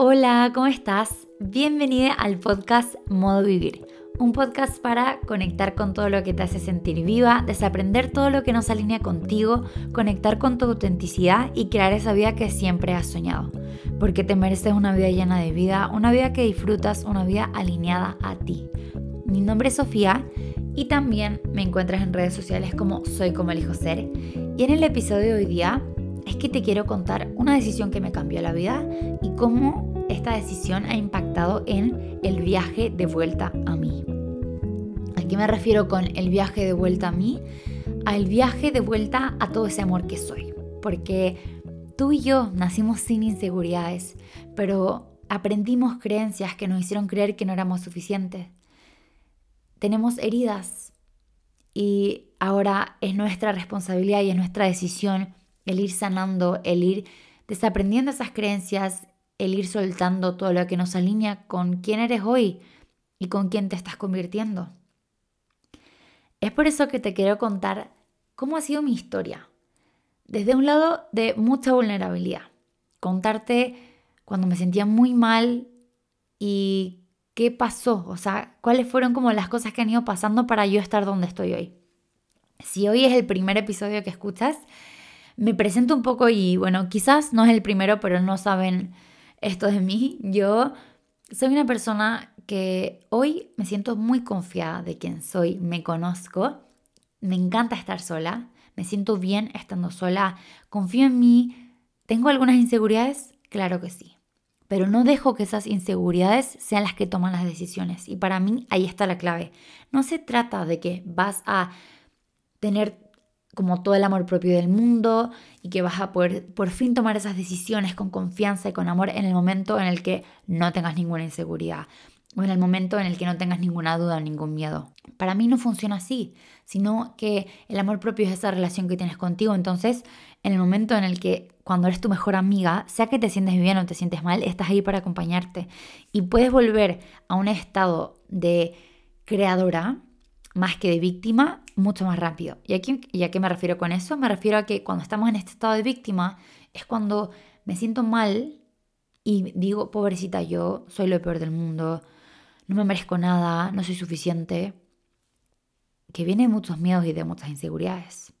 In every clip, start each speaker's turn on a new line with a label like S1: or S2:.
S1: Hola, ¿cómo estás? Bienvenida al podcast Modo Vivir, un podcast para conectar con todo lo que te hace sentir viva, desaprender todo lo que no se alinea contigo, conectar con tu autenticidad y crear esa vida que siempre has soñado. Porque te mereces una vida llena de vida, una vida que disfrutas, una vida alineada a ti. Mi nombre es Sofía y también me encuentras en redes sociales como Soy como elijo ser. Y en el episodio de hoy día es que te quiero contar una decisión que me cambió la vida y cómo esta decisión ha impactado en el viaje de vuelta a mí. ¿A qué me refiero con el viaje de vuelta a mí? Al viaje de vuelta a todo ese amor que soy. Porque tú y yo nacimos sin inseguridades, pero aprendimos creencias que nos hicieron creer que no éramos suficientes. Tenemos heridas y ahora es nuestra responsabilidad y es nuestra decisión el ir sanando, el ir desaprendiendo esas creencias, el ir soltando todo lo que nos alinea con quién eres hoy y con quién te estás convirtiendo. Es por eso que te quiero contar cómo ha sido mi historia. Desde un lado de mucha vulnerabilidad. Contarte cuando me sentía muy mal y qué pasó, o sea, cuáles fueron como las cosas que han ido pasando para yo estar donde estoy hoy. Si hoy es el primer episodio que escuchas, me presento un poco y bueno, quizás no es el primero, pero no saben esto de mí. Yo soy una persona que hoy me siento muy confiada de quién soy, me conozco, me encanta estar sola, me siento bien estando sola, confío en mí. ¿Tengo algunas inseguridades? Claro que sí. Pero no dejo que esas inseguridades sean las que toman las decisiones. Y para mí ahí está la clave. No se trata de que vas a tener como todo el amor propio del mundo y que vas a poder por fin tomar esas decisiones con confianza y con amor en el momento en el que no tengas ninguna inseguridad o en el momento en el que no tengas ninguna duda o ningún miedo. Para mí no funciona así, sino que el amor propio es esa relación que tienes contigo. Entonces, en el momento en el que cuando eres tu mejor amiga, sea que te sientes bien o te sientes mal, estás ahí para acompañarte y puedes volver a un estado de creadora más que de víctima mucho más rápido. ¿Y, aquí, ¿Y a qué me refiero con eso? Me refiero a que cuando estamos en este estado de víctima es cuando me siento mal y digo, pobrecita, yo soy lo peor del mundo, no me merezco nada, no soy suficiente, que viene de muchos miedos y de muchas inseguridades.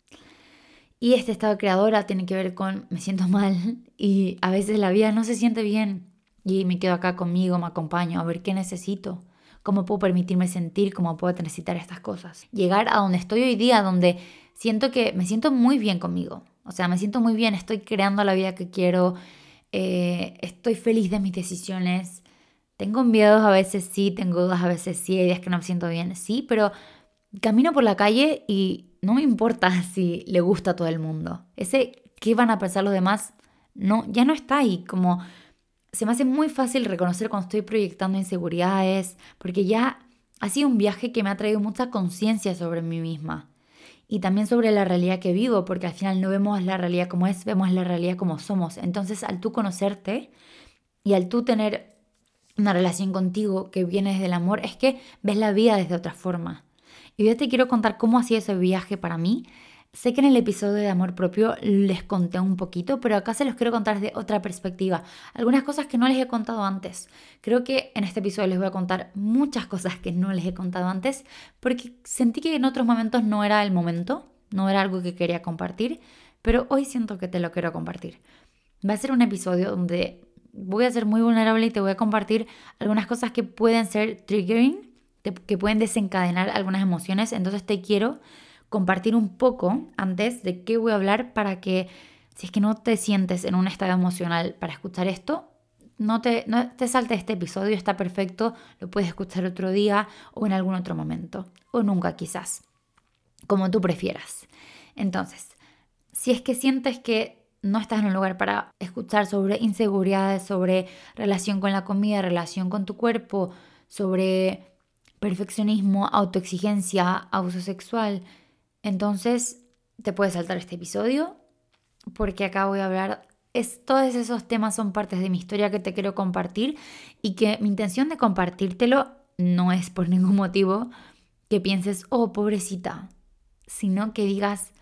S1: Y este estado de creadora tiene que ver con me siento mal y a veces la vida no se siente bien y me quedo acá conmigo, me acompaño a ver qué necesito cómo puedo permitirme sentir, cómo puedo necesitar estas cosas. Llegar a donde estoy hoy día, donde siento que me siento muy bien conmigo. O sea, me siento muy bien, estoy creando la vida que quiero, eh, estoy feliz de mis decisiones. Tengo miedos a veces sí, tengo dudas a veces sí, hay días que no me siento bien, sí, pero camino por la calle y no me importa si le gusta a todo el mundo. Ese qué van a pensar los demás, no, ya no está ahí. Como se me hace muy fácil reconocer cuando estoy proyectando inseguridades, porque ya ha sido un viaje que me ha traído mucha conciencia sobre mí misma y también sobre la realidad que vivo, porque al final no vemos la realidad como es, vemos la realidad como somos. Entonces, al tú conocerte y al tú tener una relación contigo que viene desde el amor, es que ves la vida desde otra forma. Y yo te quiero contar cómo ha sido ese viaje para mí Sé que en el episodio de amor propio les conté un poquito, pero acá se los quiero contar desde otra perspectiva. Algunas cosas que no les he contado antes. Creo que en este episodio les voy a contar muchas cosas que no les he contado antes, porque sentí que en otros momentos no era el momento, no era algo que quería compartir, pero hoy siento que te lo quiero compartir. Va a ser un episodio donde voy a ser muy vulnerable y te voy a compartir algunas cosas que pueden ser triggering, que pueden desencadenar algunas emociones. Entonces te quiero compartir un poco antes de qué voy a hablar para que si es que no te sientes en un estado emocional para escuchar esto, no te, no te este episodio, está perfecto, lo puedes escuchar otro día o en algún otro momento, o nunca quizás, como tú prefieras. Entonces, si es que sientes que no estás en un lugar para escuchar sobre inseguridades, sobre relación con la comida, relación con tu cuerpo, sobre perfeccionismo, autoexigencia, abuso sexual, entonces, te puedes saltar este episodio porque acá voy a hablar, es, todos esos temas son partes de mi historia que te quiero compartir y que mi intención de compartírtelo no es por ningún motivo que pienses, oh, pobrecita, sino que digas,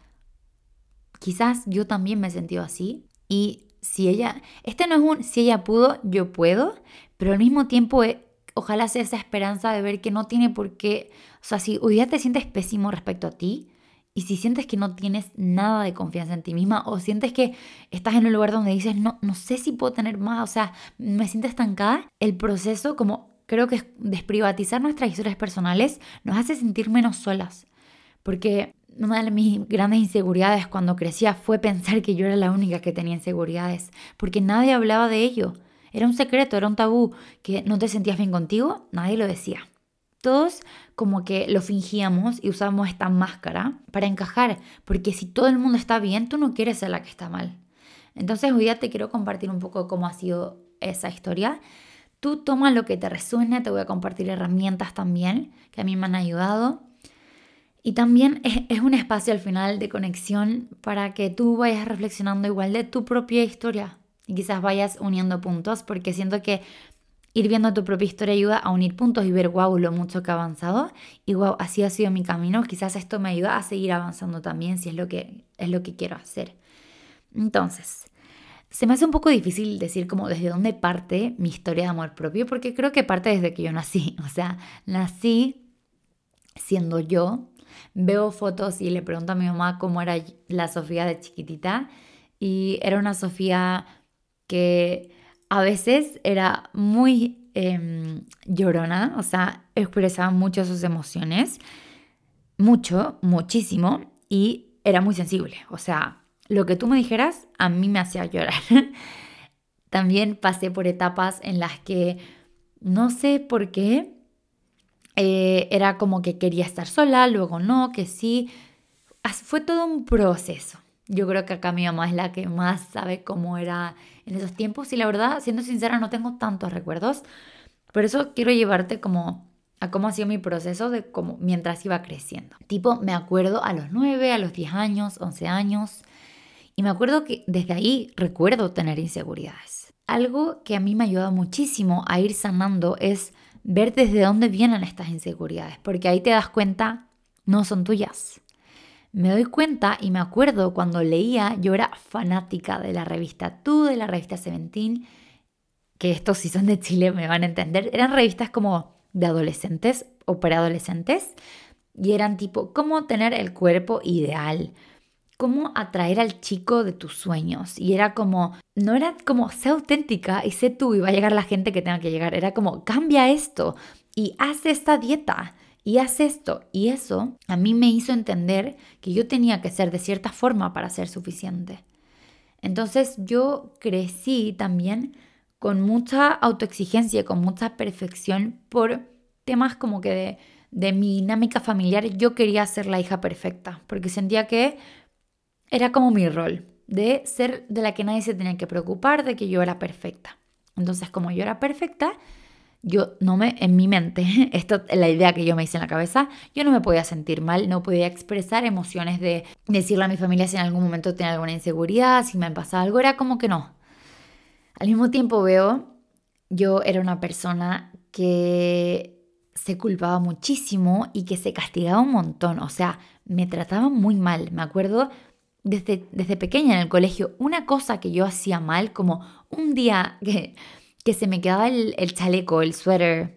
S1: quizás yo también me he sentido así y si ella, este no es un si ella pudo, yo puedo, pero al mismo tiempo eh, ojalá sea esa esperanza de ver que no tiene por qué, o sea, si hoy día te sientes pésimo respecto a ti, y si sientes que no tienes nada de confianza en ti misma o sientes que estás en un lugar donde dices, no, no sé si puedo tener más, o sea, me siento estancada, el proceso como creo que desprivatizar nuestras historias personales nos hace sentir menos solas. Porque una de mis grandes inseguridades cuando crecía fue pensar que yo era la única que tenía inseguridades, porque nadie hablaba de ello. Era un secreto, era un tabú, que no te sentías bien contigo, nadie lo decía. Todos como que lo fingíamos y usábamos esta máscara para encajar, porque si todo el mundo está bien, tú no quieres ser la que está mal. Entonces hoy día te quiero compartir un poco cómo ha sido esa historia. Tú toma lo que te resuene, te voy a compartir herramientas también que a mí me han ayudado. Y también es, es, un espacio al final de conexión para que tú vayas reflexionando igual de tu propia historia y quizás vayas uniendo puntos, porque siento que ir viendo tu propia historia ayuda a unir puntos y ver, wow, lo mucho que ha avanzado. Y wow, así ha sido mi camino. Quizás esto me ayuda a seguir avanzando también si es lo que, es lo que quiero hacer. Entonces, se me hace un poco difícil decir como desde dónde parte mi historia de amor propio, porque creo que parte desde que yo nací. O sea, nací siendo yo. Veo fotos y le pregunto a mi mamá cómo era la Sofía de chiquitita. Y era una Sofía que a veces era muy em, llorona, o sea, expresaba mucho sus emociones, mucho, muchísimo, y era muy sensible, o sea, lo que tú me dijeras a mí me hacía llorar. También pasé por etapas en las que no sé por qué, eh, era como que quería estar sola, luego no, que sí. Fue todo un proceso. Yo creo que acá mi mamá es la que más sabe cómo era en esos tiempos y la verdad, siendo sincera, no tengo tantos recuerdos. Por eso quiero llevarte como a cómo ha sido mi proceso de cómo mientras iba creciendo. Tipo, me acuerdo a los 9, a los 10 años, 11 años y me acuerdo que desde ahí recuerdo tener inseguridades. Algo que a mí me ha muchísimo a ir sanando es ver desde dónde vienen estas inseguridades, porque ahí te das cuenta, no son tuyas me doy cuenta y me acuerdo cuando leía, yo era fanática de la revista Tú, de la revista Seventeen, que estos si son de Chile me van a entender, eran revistas como de adolescentes o preadolescentes y eran tipo cómo tener el cuerpo ideal, cómo atraer al chico de tus sueños. Y era como, no era como, sé auténtica y sé tú y va a llegar la gente que tenga que llegar. Era como, cambia esto y haz esta dieta y haz esto. Y eso a mí me hizo entender que yo tenía que ser de cierta forma para ser suficiente. Entonces yo crecí también con mucha autoexigencia, con mucha perfección por temas como que de mi dinámica familiar. Yo quería ser la hija perfecta porque sentía que era como mi rol de ser de la que nadie se tenía que preocupar, de que yo era perfecta. Entonces como yo era perfecta, yo no me, en mi mente, esto es la idea que yo me hice en la cabeza, yo no me podía sentir mal, no podía expresar emociones de decirle a mi familia si en algún momento tenía alguna inseguridad, si me pasaba algo, era como que no. Al mismo tiempo veo, yo era una persona que se culpaba muchísimo y que se castigaba un montón, o sea, me trataba muy mal. Me acuerdo desde, desde pequeña en el colegio, una cosa que yo hacía mal, como un día que que se me quedaba el, chaleco, el suéter,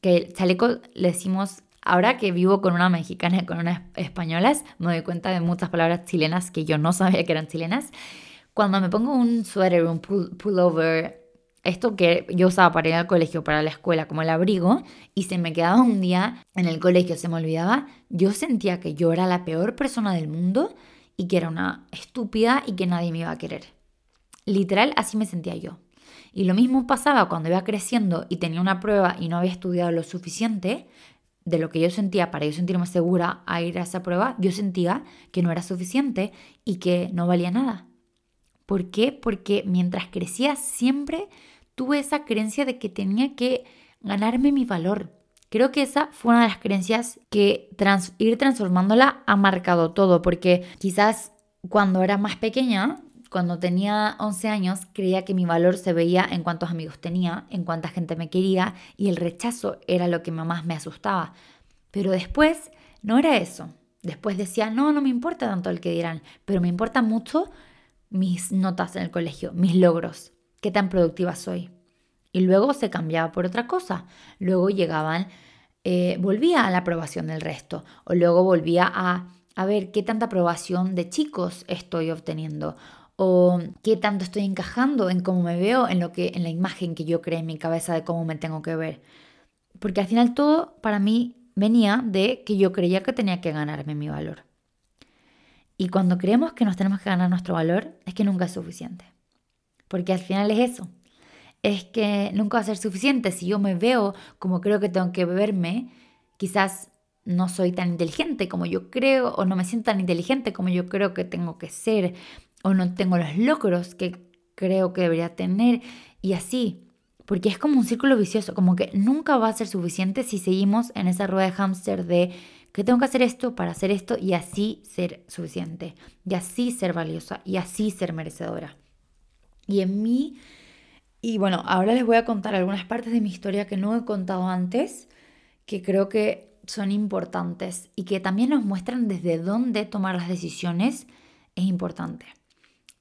S1: que el chaleco le decimos, ahora que vivo con una mexicana y con unas españolas, me doy cuenta de muchas palabras chilenas que yo no sabía que eran chilenas. Cuando me pongo un suéter, un pullover, esto que yo usaba para ir al colegio, para la escuela, como el abrigo, y se me quedaba un día en el colegio, se me olvidaba, yo sentía que yo era la peor persona del mundo y que era una estúpida y que nadie me iba a querer. Literal, así me sentía yo. Y lo mismo pasaba cuando iba creciendo y tenía una prueba y no había estudiado lo suficiente de lo que yo sentía para yo sentirme segura a ir a esa prueba, yo sentía que no era suficiente y que no valía nada. ¿Por qué? Porque mientras crecía siempre tuve esa creencia de que tenía que ganarme mi valor. Creo que esa fue una de las creencias que ir transformándola ha marcado todo, porque quizás cuando era más pequeña cuando tenía 11 años creía que mi valor se veía en cuántos amigos tenía, en cuánta gente me quería y el rechazo era lo que más me asustaba. Pero después no era eso. Después decía, no, no me importa tanto el que dirán, pero me importa mucho mis notas en el colegio, mis logros, qué tan productiva soy. Y luego se cambiaba por otra cosa. Luego llegaban, eh, volvía a la aprobación del resto. O luego volvía a, a ver qué tanta aprobación de chicos estoy obteniendo. O qué tanto estoy encajando en cómo me veo, en, lo que, en la imagen que yo creo en mi cabeza de cómo me tengo que ver. Porque al final todo para mí venía de que yo creía que tenía que ganarme mi valor. Y cuando creemos que nos tenemos que ganar nuestro valor, es que nunca es suficiente. Porque al final es eso. Es que nunca va a ser suficiente. Si yo me veo como creo que tengo que verme, quizás no soy tan inteligente como yo creo, o no me siento tan inteligente como yo creo que tengo que ser, o no tengo los logros que creo que debería tener, y así. Porque es como un círculo vicioso, como que nunca va a ser suficiente si seguimos en esa rueda de hámster de que tengo que hacer esto para hacer esto y así ser suficiente, y así ser valiosa, y así ser merecedora. Y en mí, y bueno, ahora les voy a contar algunas partes de mi historia que no he contado antes, que creo que son importantes y que también nos muestran desde dónde tomar las decisiones es importante.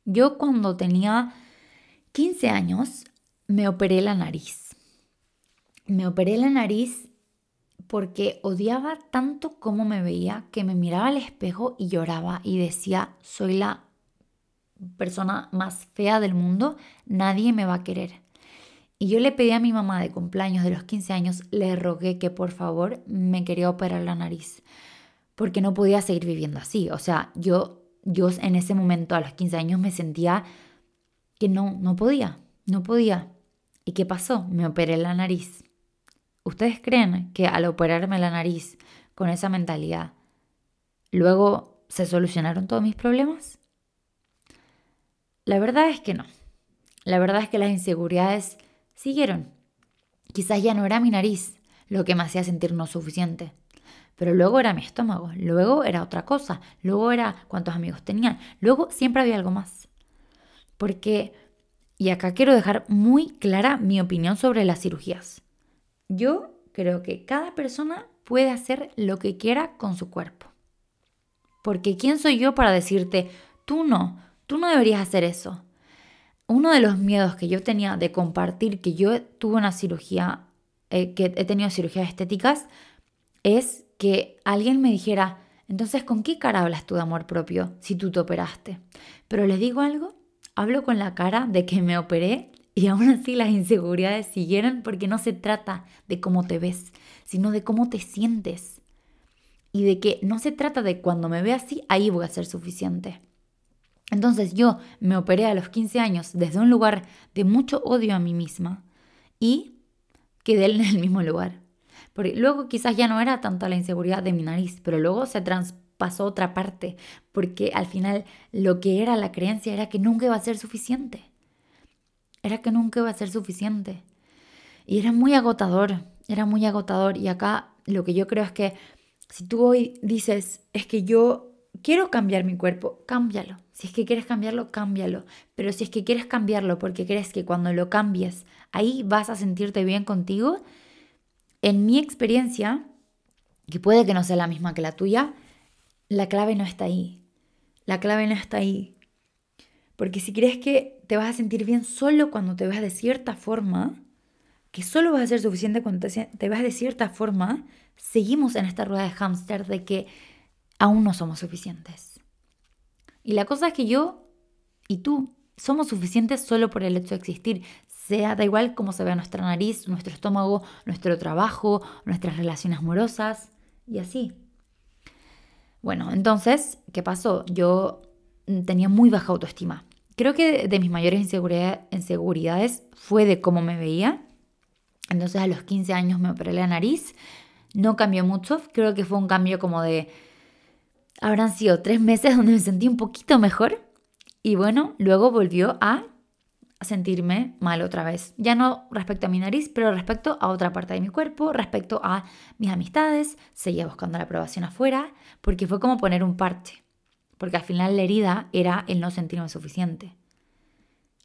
S1: Yo cuando tenía 15 años me operé la nariz. Me operé la nariz porque odiaba tanto cómo me veía que me miraba al espejo y lloraba y decía, soy la persona más fea del mundo, nadie me va a querer. Y yo le pedí a mi mamá de cumpleaños de los 15 años, le rogué que por favor me quería operar la nariz, porque no podía seguir viviendo así. O sea, yo, yo en ese momento a los 15 años me sentía que no, no podía, no podía. ¿Y qué pasó? Me operé la nariz. ¿Ustedes creen que al operarme la nariz con esa mentalidad, luego se solucionaron todos mis problemas? La verdad es que no. La verdad es que las inseguridades siguieron. Quizás ya no era mi nariz lo que me hacía sentir no suficiente. Pero luego era mi estómago, luego era otra cosa, luego era cuántos amigos tenían, luego siempre había algo más. Porque, y acá quiero dejar muy clara mi opinión sobre las cirugías. Yo creo que cada persona puede hacer lo que quiera con su cuerpo. Porque ¿quién soy yo para decirte, tú no, tú no deberías hacer eso? Uno de los miedos que yo tenía de compartir que yo tuve una cirugía, eh, que he tenido cirugías estéticas, es que alguien me dijera, entonces, ¿con qué cara hablas tú de amor propio si tú te operaste? Pero les digo algo, hablo con la cara de que me operé y aún así las inseguridades siguieron porque no se trata de cómo te ves, sino de cómo te sientes. Y de que no se trata de cuando me ve así, ahí voy a ser suficiente. Entonces yo me operé a los 15 años desde un lugar de mucho odio a mí misma y quedé en el mismo lugar. Porque luego quizás ya no era tanta la inseguridad de mi nariz, pero luego se traspasó otra parte, porque al final lo que era la creencia era que nunca iba a ser suficiente era que nunca iba a ser suficiente. Y era muy agotador, era muy agotador. Y acá lo que yo creo es que si tú hoy dices, es que yo quiero cambiar mi cuerpo, cámbialo. Si es que quieres cambiarlo, cámbialo. Pero si es que quieres cambiarlo porque crees que cuando lo cambies, ahí vas a sentirte bien contigo, en mi experiencia, que puede que no sea la misma que la tuya, la clave no está ahí. La clave no está ahí. Porque si crees que te vas a sentir bien solo cuando te veas de cierta forma, que solo vas a ser suficiente cuando te, veas de cierta forma, seguimos en esta rueda de hámster de que aún no somos suficientes. Y la cosa es que yo y tú somos suficientes solo por el hecho de existir, sea da igual cómo se vea nuestra nariz, nuestro estómago, nuestro trabajo, nuestras relaciones amorosas y así. Bueno, entonces, ¿qué pasó? Yo tenía muy baja autoestima. Creo que de mis mayores inseguridades fue de cómo me veía. Entonces a los 15 años me operé la nariz. No cambió mucho. Creo que fue un cambio como de... Habrán sido tres meses donde me sentí un poquito mejor. Y bueno, luego volvió a sentirme mal otra vez. Ya no respecto a mi nariz, pero respecto a otra parte de mi cuerpo, respecto a mis amistades. Seguía buscando la aprobación afuera, porque fue como poner un parche porque al final la herida era el no sentirme suficiente.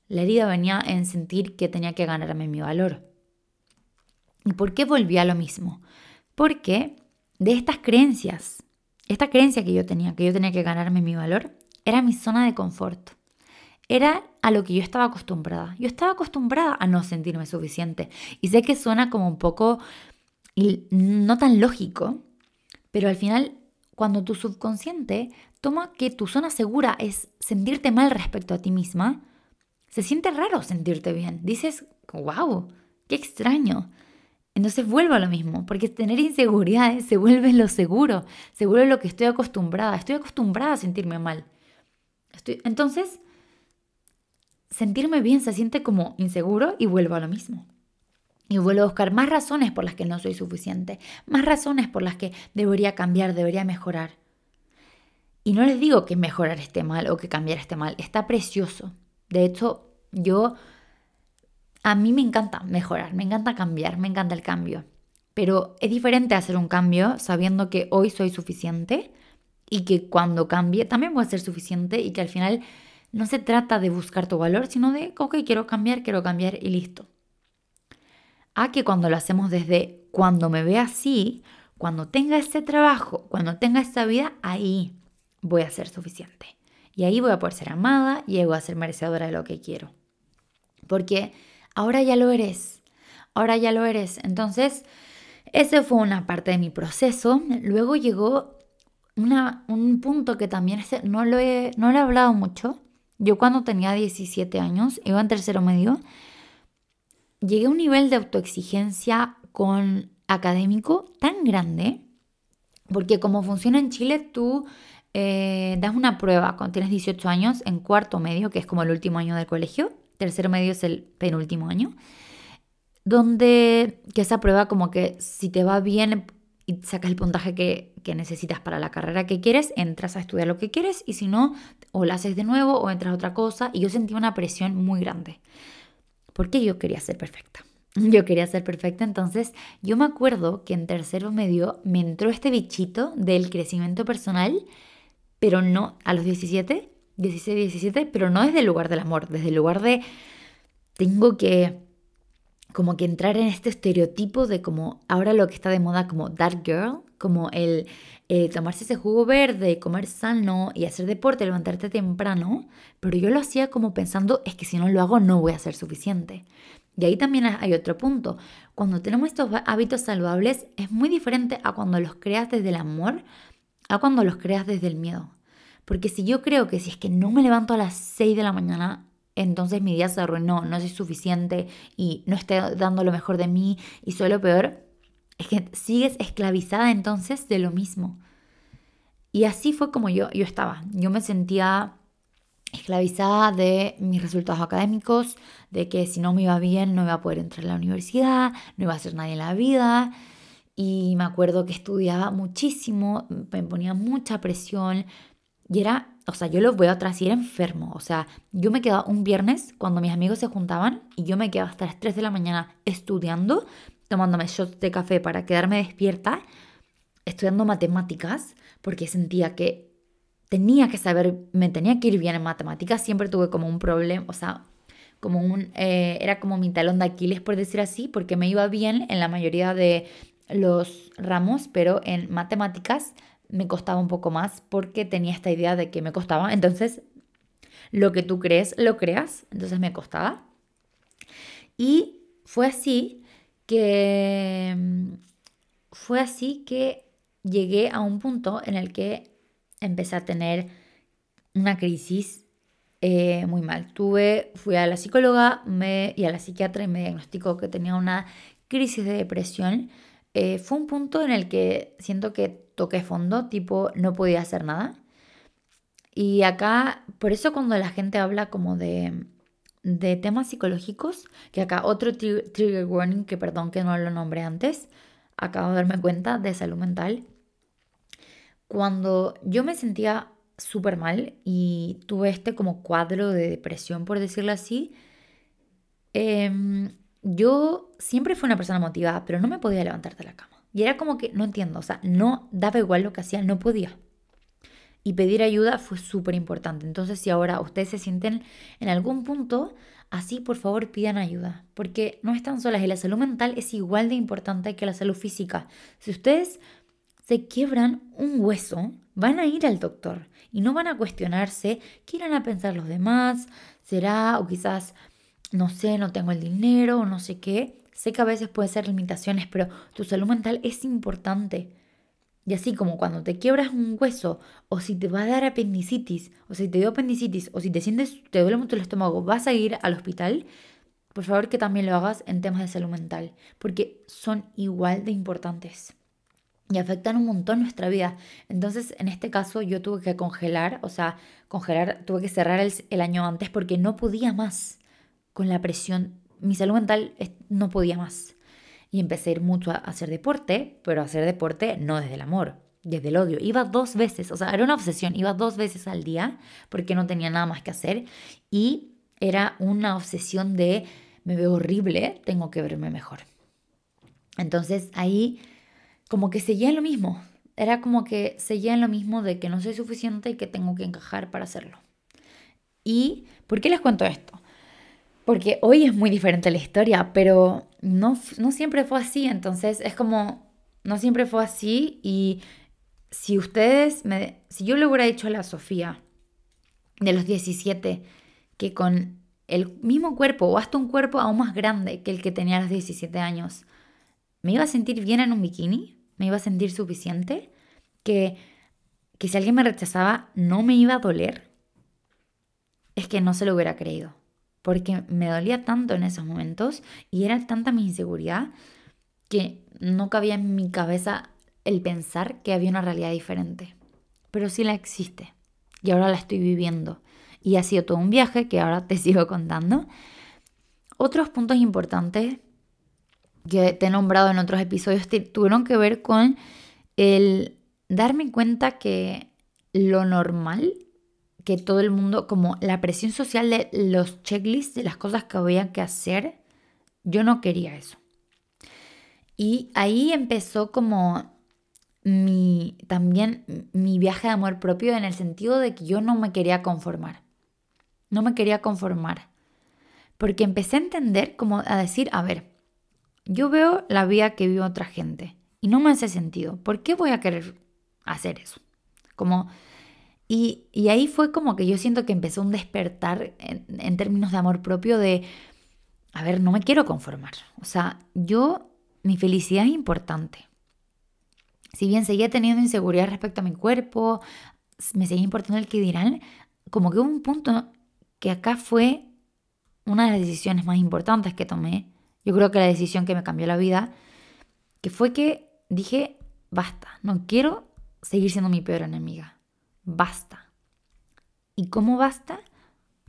S1: La herida venía en sentir que tenía que ganarme mi valor. ¿Y por qué volví a lo mismo? Porque de estas creencias, esta creencia que yo tenía, que yo tenía que ganarme mi valor, era mi zona de confort. Era a lo que yo estaba acostumbrada. Yo estaba acostumbrada a no sentirme suficiente. Y sé que suena como un poco no tan lógico, pero al final, cuando tu subconsciente toma que tu zona segura es sentirte mal respecto a ti misma, se siente raro sentirte bien. Dices, wow, qué extraño. Entonces vuelvo a lo mismo, porque tener inseguridades se vuelve lo seguro, se vuelve lo que estoy acostumbrada. Estoy acostumbrada a sentirme mal. Entonces, sentirme bien se siente como inseguro y vuelvo a lo mismo. Y vuelvo a buscar más razones por las que no soy suficiente, más razones por las que debería cambiar, debería mejorar. Y no les digo que mejorar esté mal o que cambiar esté mal, está precioso. De hecho, yo, a mí me encanta mejorar, me encanta cambiar, me encanta el cambio. Pero es diferente hacer un cambio sabiendo que hoy soy suficiente y que cuando cambie también voy a ser suficiente y que al final no se trata de buscar tu valor, sino de, ok, quiero cambiar, quiero cambiar y listo. A que cuando lo hacemos desde cuando me vea así, cuando tenga ese trabajo, cuando tenga esta vida, ahí voy a ser suficiente. Y ahí voy a poder ser amada y ahí a ser merecedora de lo que quiero. Porque ahora ya lo eres. Ahora ya lo eres. Entonces, ese fue una parte de mi proceso. Luego llegó un punto que también no lo, he, no lo he hablado mucho. Yo cuando tenía 17 años, iba en tercero medio, llegué a un nivel de autoexigencia con académico tan grande, porque como funciona en Chile, tú eh, das una prueba cuando tienes 18 años en cuarto medio, que es como el último año del colegio, tercero medio es el penúltimo año, donde que esa prueba como que si te va bien y sacas el puntaje que, que, necesitas para la carrera que quieres, entras a estudiar lo que quieres y si no, o la haces de nuevo o entras a otra cosa. Y yo sentía una presión muy grande porque yo quería ser perfecta. Yo quería ser perfecta, entonces yo me acuerdo que en tercero medio me entró este bichito del crecimiento personal, pero no a los 17, 16, 17, pero no desde el lugar del amor, desde el lugar de tengo que como que entrar en este estereotipo de como ahora lo que está de moda como that girl, como el eh, tomarse ese jugo verde, comer sano y hacer deporte, levantarte temprano, pero yo lo hacía como pensando es que si no lo hago no voy a ser suficiente. Y ahí también hay otro punto. Cuando tenemos estos hábitos saludables es muy diferente a cuando los creas desde el amor, a cuando los creas desde el miedo. Porque si yo creo que si es que no me levanto a las 6 de la mañana, entonces mi día se arruinó, no soy suficiente y no estoy dando lo mejor de mí y soy lo peor, es que sigues esclavizada entonces de lo mismo. Y así fue como yo, yo estaba. Yo me sentía esclavizada de mis resultados académicos, de que si no me iba bien no iba a poder entrar a la universidad, no iba a ser nadie en la vida. Y me acuerdo que estudiaba muchísimo, me ponía mucha presión y era o sea, yo lo veo atrás y enfermo. O sea, yo me quedaba un viernes cuando mis amigos se juntaban y yo me quedaba hasta las 3 de la mañana estudiando, tomándome shots de café para quedarme despierta, estudiando matemáticas, porque sentía que tenía que saber, me tenía que ir bien en matemáticas. Siempre tuve como un problema, o sea, como un, eh, era como mi talón de Aquiles, por decir así, porque me iba bien en la mayoría de los ramos, pero en matemáticas me costaba un poco más porque tenía esta idea de que me costaba. Entonces, lo que tú crees, lo creas. Entonces me costaba. Y fue así que fue así que llegué a un punto en el que empecé a tener una crisis eh, muy mal. Tuve, fui a la psicóloga me, y a la psiquiatra y me diagnosticó que tenía una crisis de depresión. Eh, fue un punto en el que siento que toqué fondo, tipo no podía hacer nada. Y acá, por eso cuando la gente habla como de, de temas psicológicos, que acá otro trigger warning, que perdón que no lo nombré antes, acabo de darme cuenta de salud mental. Cuando yo me sentía súper mal y tuve este como cuadro de depresión, por decirlo así, em, yo siempre fui una persona motivada, pero no me podía levantar de la cama. Y era como que, no entiendo, o sea, no daba igual lo que hacía, no podía. Y pedir ayuda fue súper importante. Entonces, si ahora ustedes se sienten en algún punto así, por favor pidan ayuda, porque no están solas y la salud mental es igual de importante que la salud física. Si ustedes se quiebran un hueso, van a ir al doctor y no van a cuestionarse qué irán a pensar los demás, será o quizás, no sé, no tengo el dinero o no sé qué. Sé que a veces puede ser limitaciones, pero tu salud mental es importante. Y así como cuando te quiebras un hueso, o si te va a dar apendicitis, o si te dio apendicitis, o si te sientes, te duele mucho el estómago, vas a ir al hospital, por favor que también lo hagas en temas de salud mental, porque son igual de importantes y afectan un montón nuestra vida. Entonces, en este caso, yo tuve que congelar, o sea, congelar, tuve que cerrar el, año antes porque no podía más con la presión. Mi salud mental no podía más. Y empecé a ir mucho a hacer deporte, pero a hacer deporte no desde el amor, desde el odio. Iba dos veces, o sea, era una obsesión, iba dos veces al día porque no tenía nada más que hacer. Y era una obsesión de, me veo horrible, tengo que verme mejor. Entonces ahí como que seguía en lo mismo. Era como que seguía en lo mismo de que no soy suficiente y que tengo que encajar para hacerlo. ¿Y por qué les cuento esto? Porque hoy es muy diferente la historia, pero no, no siempre fue así. Entonces es como, no siempre fue así. Y si ustedes, me, si yo le hubiera dicho a la Sofía de los 17 que con el mismo cuerpo o hasta un cuerpo aún más grande que el que tenía a los 17 años, me iba a sentir bien en un bikini, me iba a sentir suficiente, que, que si alguien me rechazaba no me iba a doler, es que no se lo hubiera creído. Porque me dolía tanto en esos momentos y era tanta mi inseguridad que no cabía en mi cabeza el pensar que había una realidad diferente. Pero sí la existe y ahora la estoy viviendo. Y ha sido todo un viaje que ahora te sigo contando. Otros puntos importantes que te he nombrado en otros episodios tuvieron que ver con el darme cuenta que lo normal, que todo el mundo, como la presión social de los checklists, de las cosas que había que hacer, yo no quería eso. Y ahí empezó como mi, también mi viaje de amor propio en el sentido de que yo no me quería conformar. No me quería conformar. Porque empecé a entender, como a decir, a ver, yo veo la vida que vive otra gente y no me hace sentido. ¿Por qué voy a querer hacer eso? Como, y, ahí fue como que yo siento que empezó un despertar en, términos de amor propio de, a ver, no me quiero conformar. O sea, yo, mi felicidad es importante. Si bien seguía teniendo inseguridad respecto a mi cuerpo, me seguía importando el que dirán, como que hubo un punto que acá fue una de las decisiones más importantes que tomé yo creo que la decisión que me cambió la vida, que fue que dije, basta, no quiero seguir siendo mi peor enemiga, basta. ¿Y cómo basta?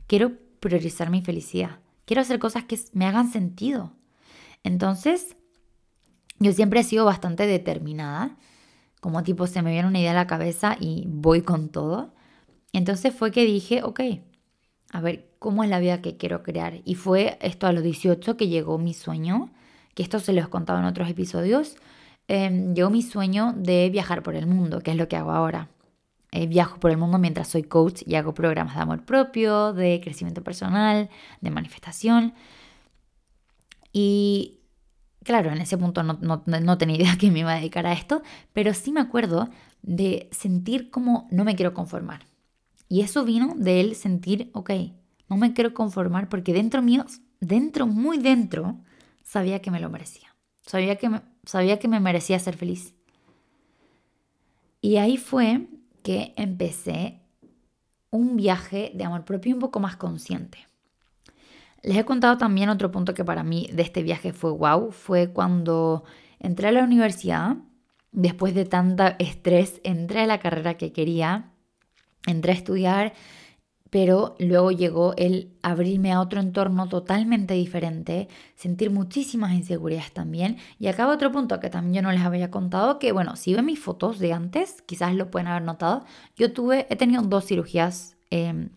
S1: Quiero priorizar mi felicidad, quiero hacer cosas que me hagan sentido. Entonces, yo siempre he sido bastante determinada, como tipo se me viene una idea a la cabeza y voy con todo. Entonces fue que dije, ok, a ver, ¿cómo es la vida que quiero crear? Y fue esto a los 18 que llegó mi sueño, que esto se lo he contado en otros episodios, em, llegó mi sueño de viajar por el mundo, que es lo que hago ahora. Eh, viajo por el mundo mientras soy coach y hago programas de amor propio, de crecimiento personal, de manifestación. Y claro, en ese punto no, no tenía idea que me iba a dedicar a esto, pero sí me acuerdo de sentir como no me quiero conformar. Y eso vino de él sentir, ok, no me quiero conformar porque dentro mío, dentro, muy dentro, sabía que me lo merecía. Sabía que me, sabía que me merecía ser feliz. Y ahí fue empecé un viaje de amor propio un poco más consciente. Les he contado también otro punto que para mí de este viaje fue wow, fue cuando entré a la universidad, después de tanta estrés, entré a la carrera que quería entré a estudiar, pero luego llegó el abrirme a otro entorno totalmente diferente, sentir muchísimas inseguridades también. Y acá otro punto que también yo no les había contado, que bueno, si ven mis fotos de antes, quizás lo pueden haber notado, yo tuve, he tenido dos cirugías em,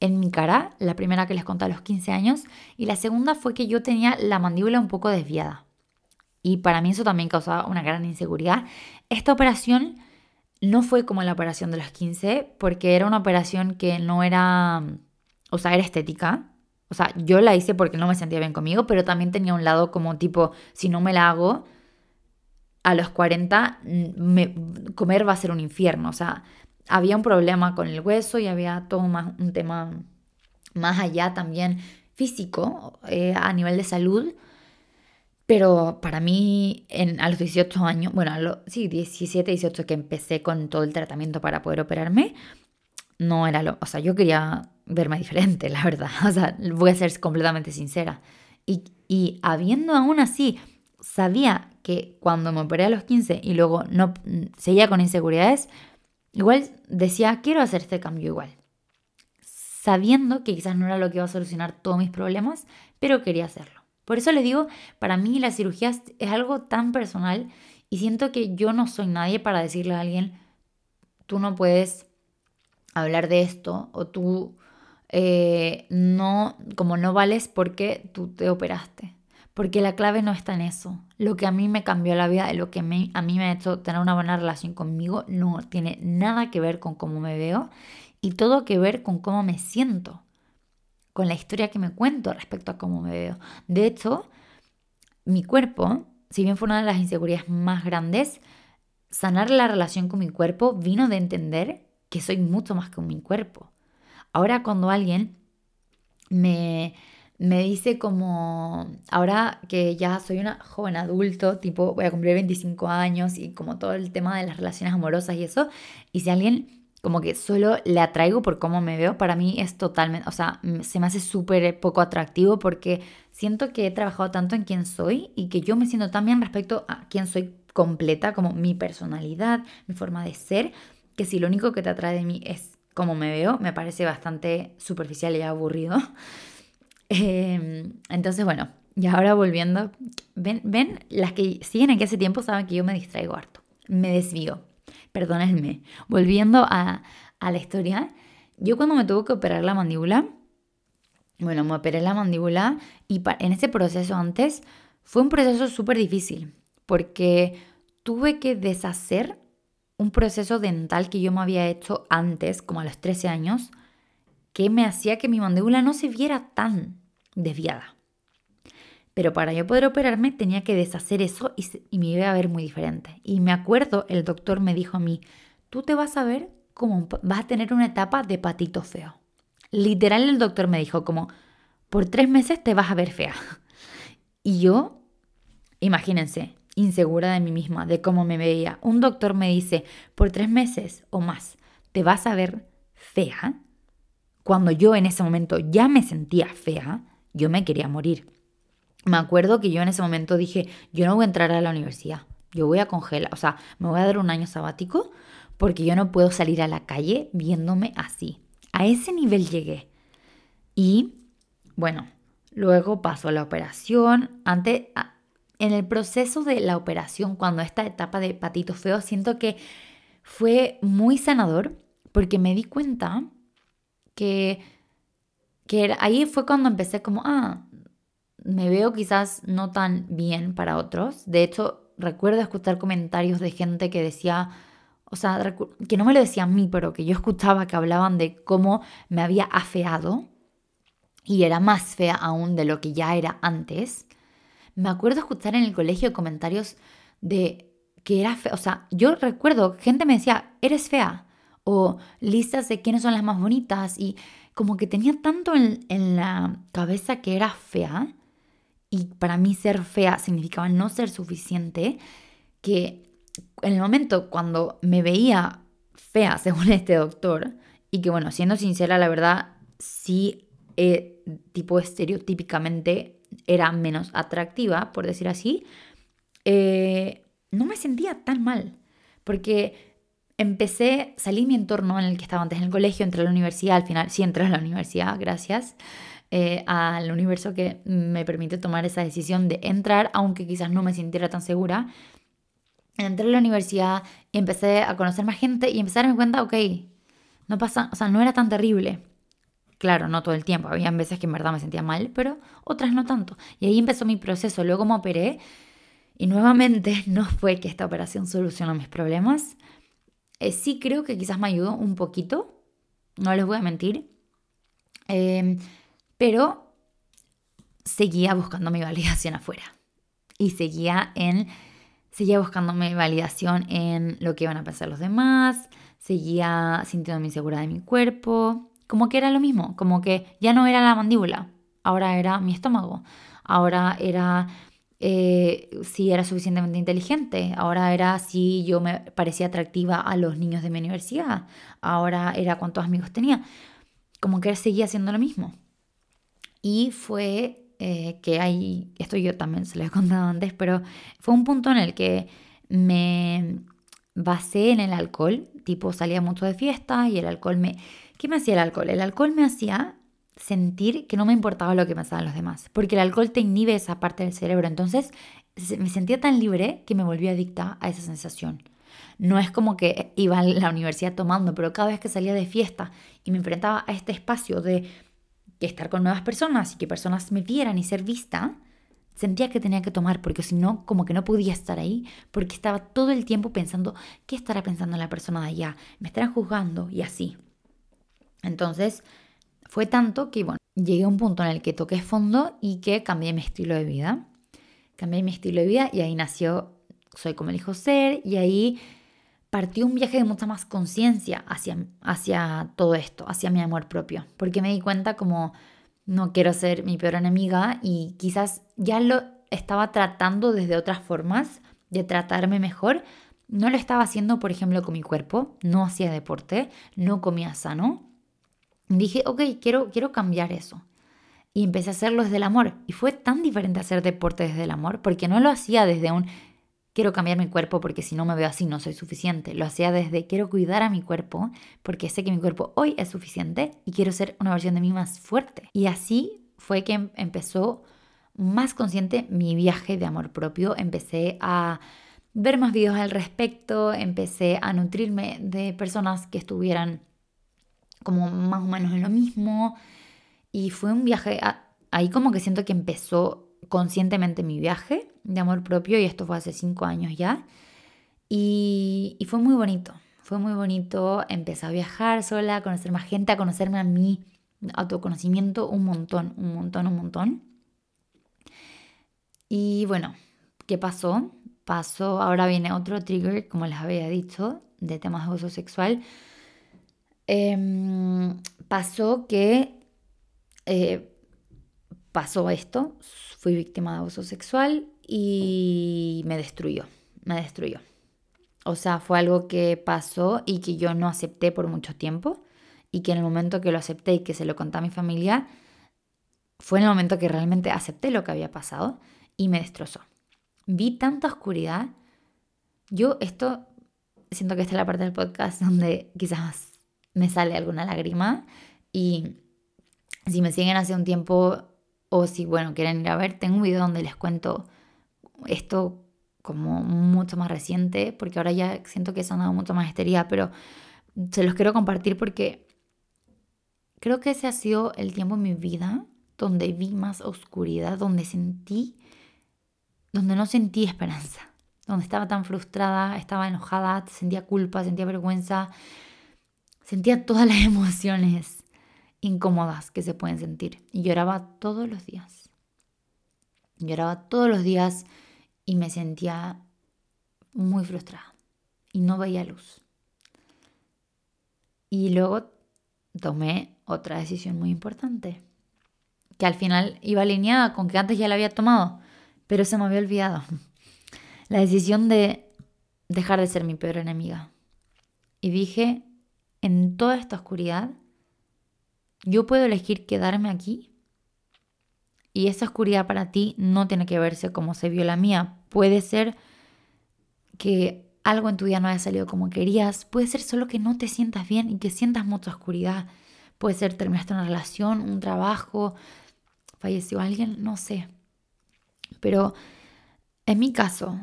S1: en mi cara, la primera que les conté a los 15 años, y la segunda fue que yo tenía la mandíbula un poco desviada. Y para mí eso también causaba una gran inseguridad. Esta operación no fue como la operación de los 15, porque era una operación que no era, o sea, era estética. O sea, yo la hice porque no me sentía bien conmigo, pero también tenía un lado como tipo, si no me la hago, a los 40 comer va a ser un infierno. O sea, había un problema con el hueso y había todo más, un tema más allá también físico eh, a nivel de salud. Pero para mí, en, a los 18 años, bueno, a los, sí, 17, 18 que empecé con todo el tratamiento para poder operarme, no era lo, o sea, yo quería verme diferente, la verdad. O sea, voy a ser completamente sincera. Y, y habiendo aún así, sabía que cuando me operé a los 15 y luego no seguía con inseguridades, igual decía, quiero hacer este cambio igual. Sabiendo que quizás no era lo que iba a solucionar todos mis problemas, pero quería hacerlo. Por eso les digo, para mí la cirugía es algo tan personal y siento que yo no soy nadie para decirle a alguien, tú no puedes hablar de esto o tú eh, no, como no vales porque tú te operaste. Porque la clave no está en eso. Lo que a mí me cambió la vida, lo que a mí me ha hecho tener una buena relación conmigo, no tiene nada que ver con cómo me veo y todo que ver con cómo me siento, con la historia que me cuento respecto a cómo me veo. De hecho, mi cuerpo, si bien fue una de las inseguridades más grandes, sanar la relación con mi cuerpo vino de entender que soy mucho más que mi cuerpo. Ahora cuando alguien me me dice como, ahora que ya soy una joven adulto, tipo voy a cumplir 25 años y como todo el tema de las relaciones amorosas y eso, y si alguien como que solo le atraigo por cómo me veo, para mí es totalmente, o sea, se me hace súper poco atractivo porque siento que he trabajado tanto en quién soy y que yo me siento también respecto a quién soy completa, como mi personalidad, mi forma de ser, que si lo único que te atrae de mí es cómo me veo, me parece bastante superficial y aburrido. Em, entonces, bueno, y ahora volviendo, ven, ven, las que siguen aquí hace tiempo saben que yo me distraigo harto, me desvío, perdónenme. Volviendo a, a la historia, yo cuando me tuve que operar la mandíbula, bueno, me operé la mandíbula y en ese proceso antes fue un proceso súper difícil porque tuve que deshacer un proceso dental que yo me había hecho antes, como a los 13 años, que me hacía que mi mandíbula no se viera tan desviada. Pero para yo poder operarme tenía que deshacer eso y, me iba a ver muy diferente. Y me acuerdo, el doctor me dijo a mí, tú te vas a ver como vas a tener una etapa de patito feo. Literal el doctor me dijo como, por tres meses te vas a ver fea. Y yo, imagínense, insegura de mí misma, de cómo me veía. Un doctor me dice, por tres meses o más, te vas a ver fea cuando yo en ese momento ya me sentía fea, yo me quería morir. Me acuerdo que yo en ese momento dije, yo no voy a entrar a la universidad, yo voy a congelar, o sea, me voy a dar un año sabático porque yo no puedo salir a la calle viéndome así. A ese nivel llegué. Y bueno, luego pasó la operación. Antes, en el proceso de la operación, cuando esta etapa de patito feo, siento que fue muy sanador porque me di cuenta que, que ahí fue cuando empecé como, ah, me veo quizás no tan bien para otros. De hecho, recuerdo escuchar comentarios de gente que decía, o sea, que no me lo decía a mí, pero que yo escuchaba que hablaban de cómo me había afeado y era más fea aún de lo que ya era antes. Me acuerdo escuchar en el colegio comentarios de que era fea, o sea, yo recuerdo, gente me decía, eres fea, o listas de quiénes son las más bonitas y como que tenía tanto en, en la cabeza que era fea y para mí ser fea significaba no ser suficiente, que en el momento cuando me veía fea según este doctor, y que bueno, siendo sincera, la verdad, sí, eh, tipo estereotípicamente era menos atractiva, por decir así, eh, no me sentía tan mal, porque empecé, salí mi entorno en el que estaba antes en el colegio, entré a la universidad, al final sí entré a la universidad, gracias eh, al universo que me permite tomar esa decisión de entrar, aunque quizás no me sintiera tan segura. Entré a la universidad y empecé a conocer más gente y empecé a darme cuenta, ok, no pasa, o sea, no era tan terrible. Claro, no todo el tiempo, había veces que en verdad me sentía mal, pero otras no tanto. Y ahí empezó mi proceso, luego me operé y nuevamente no fue que esta operación solucionó mis problemas, eh, sí creo que quizás me ayudó un poquito, no les voy a mentir, em, pero seguía buscando mi validación afuera. Y seguía en seguía buscándome validación en lo que iban a pensar los demás, seguía sintiéndome insegura de mi cuerpo, como que era lo mismo, como que ya no era la mandíbula, ahora era mi estómago, ahora era eh, si era suficientemente inteligente, ahora era si yo me parecía atractiva a los niños de mi universidad, ahora era cuántos amigos tenía, como que seguía haciendo lo mismo. Y fue eh, que ahí, esto yo también se lo he contado antes, pero fue un punto en el que me basé en el alcohol, tipo salía mucho de fiesta y el alcohol me... ¿Qué me hacía el alcohol? El alcohol me hacía sentir que no me importaba lo que pensaban los demás, porque el alcohol te inhibe esa parte del cerebro, entonces me sentía tan libre que me volví adicta a esa sensación. No es como que iba a la universidad tomando, pero cada vez que salía de fiesta y me enfrentaba a este espacio de estar con nuevas personas y que personas me vieran y ser vista, sentía que tenía que tomar, porque si no, como que no podía estar ahí, porque estaba todo el tiempo pensando, ¿qué estará pensando la persona de allá? ¿Me estarán juzgando? Y así. Entonces, fue tanto que, bueno, llegué a un punto en el que toqué fondo y que cambié mi estilo de vida. Cambié mi estilo de vida y ahí nació Soy como elijo ser y ahí partió un viaje de mucha más conciencia hacia, hacia todo esto, hacia mi amor propio, porque me di cuenta como no quiero ser mi peor enemiga y quizás ya lo estaba tratando desde otras formas de tratarme mejor. No lo estaba haciendo, por ejemplo, con mi cuerpo, no hacía deporte, no comía sano. Dije, ok, quiero, quiero cambiar eso. Y empecé a hacerlo desde el amor. Y fue tan diferente hacer deporte desde el amor, porque no lo hacía desde un quiero cambiar mi cuerpo porque si no me veo así no soy suficiente. Lo hacía desde quiero cuidar a mi cuerpo porque sé que mi cuerpo hoy es suficiente y quiero ser una versión de mí más fuerte. Y así fue que em-, empezó más consciente mi viaje de amor propio. Empecé a ver más videos al respecto, empecé a nutrirme de personas que estuvieran como más o menos en lo mismo. Y fue un viaje, ahí como que siento que empezó conscientemente mi viaje de amor propio y esto fue hace cinco años ya. Y, fue muy bonito, fue muy bonito. Empecé a viajar sola, a conocer más gente, a conocerme a mí, autoconocimiento un montón, un montón, un montón. Y bueno, ¿qué pasó? Pasó, ahora viene otro trigger, como les había dicho, de temas de abuso sexual. Em, pasó que eh, pasó esto, fui víctima de abuso sexual y me destruyó, me destruyó. O sea, fue algo que pasó y que yo no acepté por mucho tiempo y que en el momento que lo acepté y que se lo conté a mi familia, fue en el momento que realmente acepté lo que había pasado y me destrozó. Vi tanta oscuridad. Yo esto, siento que esta es la parte del podcast donde quizás me sale alguna lágrima y si me siguen hace un tiempo o si, bueno, quieren ir a ver, tengo un video donde les cuento esto como mucho más reciente, porque ahora ya siento que se han dado mucho más histeria, pero se los quiero compartir porque creo que ese ha sido el tiempo en mi vida donde vi más oscuridad, donde sentí, donde no sentí esperanza, donde estaba tan frustrada, estaba enojada, sentía culpa, sentía vergüenza, sentía todas las emociones incómodas que se pueden sentir y lloraba todos los días. Lloraba todos los días y me sentía muy frustrada y no veía luz. Y luego tomé otra decisión muy importante, que al final iba alineada con que antes ya la había tomado, pero se me había olvidado. La decisión de dejar de ser mi peor enemiga. Y dije, en toda esta oscuridad, yo puedo elegir quedarme aquí y esa oscuridad para ti no tiene que verse como se vio la mía. Puede ser que algo en tu vida no haya salido como querías. Puede ser solo que no te sientas bien y que sientas mucha oscuridad. Puede ser terminaste una relación, un trabajo, falleció alguien, no sé. Pero en mi caso,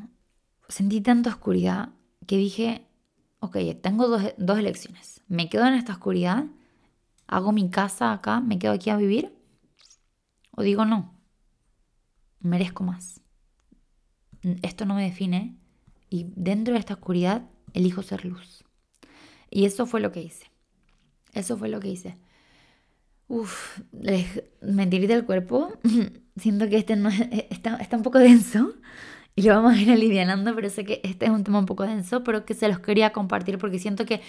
S1: sentí tanta oscuridad que dije, ok, tengo dos, dos elecciones. Me quedo en esta oscuridad, hago mi casa acá, me quedo aquí a vivir o digo no, merezco más. Esto no me define y dentro de esta oscuridad elijo ser luz. Y eso fue lo que hice. Eso fue lo que hice. Uf, me tiré del cuerpo. Siento que este no está, está un poco denso. y lo vamos a ir alivianando, pero sé que este es un tema un poco denso, pero que se los quería compartir porque siento que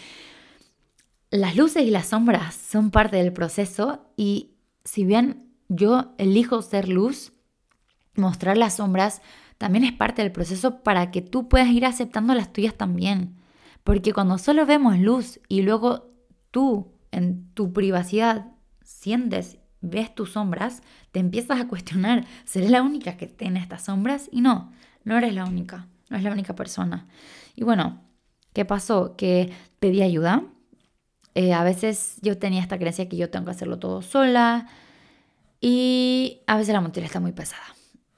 S1: las luces y las sombras son parte del proceso y si bien yo elijo ser luz, mostrar las sombras también es parte del proceso para que tú puedas ir aceptando las tuyas también. Porque cuando solo vemos luz y luego tú en tu privacidad sientes ves tus sombras, te empiezas a cuestionar, ¿seré la única que tiene estas sombras? Y no, no eres la única, no es la única persona. Y bueno, ¿qué pasó? Que pedí ayuda. Eh, a veces yo tenía esta creencia que yo tengo que hacerlo todo sola y a veces la mochila está muy pesada.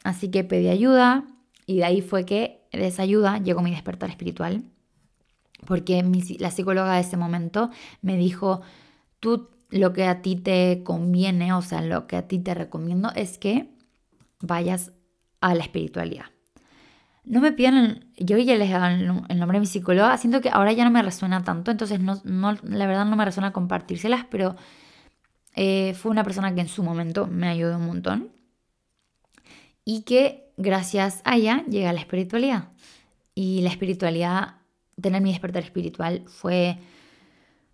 S1: Así que pedí ayuda y de ahí fue que de esa ayuda llegó mi despertar espiritual. Porque la psicóloga de ese momento me dijo, tú lo que a ti te conviene, o sea, lo que a ti te recomiendo es que vayas a la espiritualidad. No me pidan, yo ya les dado el nombre de mi psicóloga, siento que ahora ya no me resuena tanto, entonces no, la verdad no me resuena compartírselas, pero eh, fue una persona que en su momento me ayudó un montón y que gracias a ella llega a la espiritualidad. Y la espiritualidad, tener mi despertar espiritual fue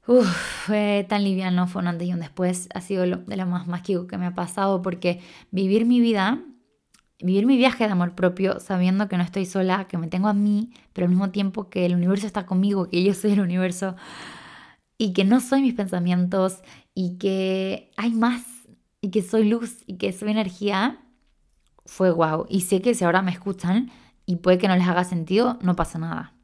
S1: fue tan liviano, fue un antes y un después. Ha sido lo, de lo más mágico que me ha pasado porque vivir mi vida, vivir mi viaje de amor propio sabiendo que no estoy sola, que me tengo a mí, pero al mismo tiempo que el universo está conmigo, que yo soy el universo y que no soy mis pensamientos y que hay más y que soy luz y que soy energía, fue guau. Y sé que si ahora me escuchan y puede que no les haga sentido, no pasa nada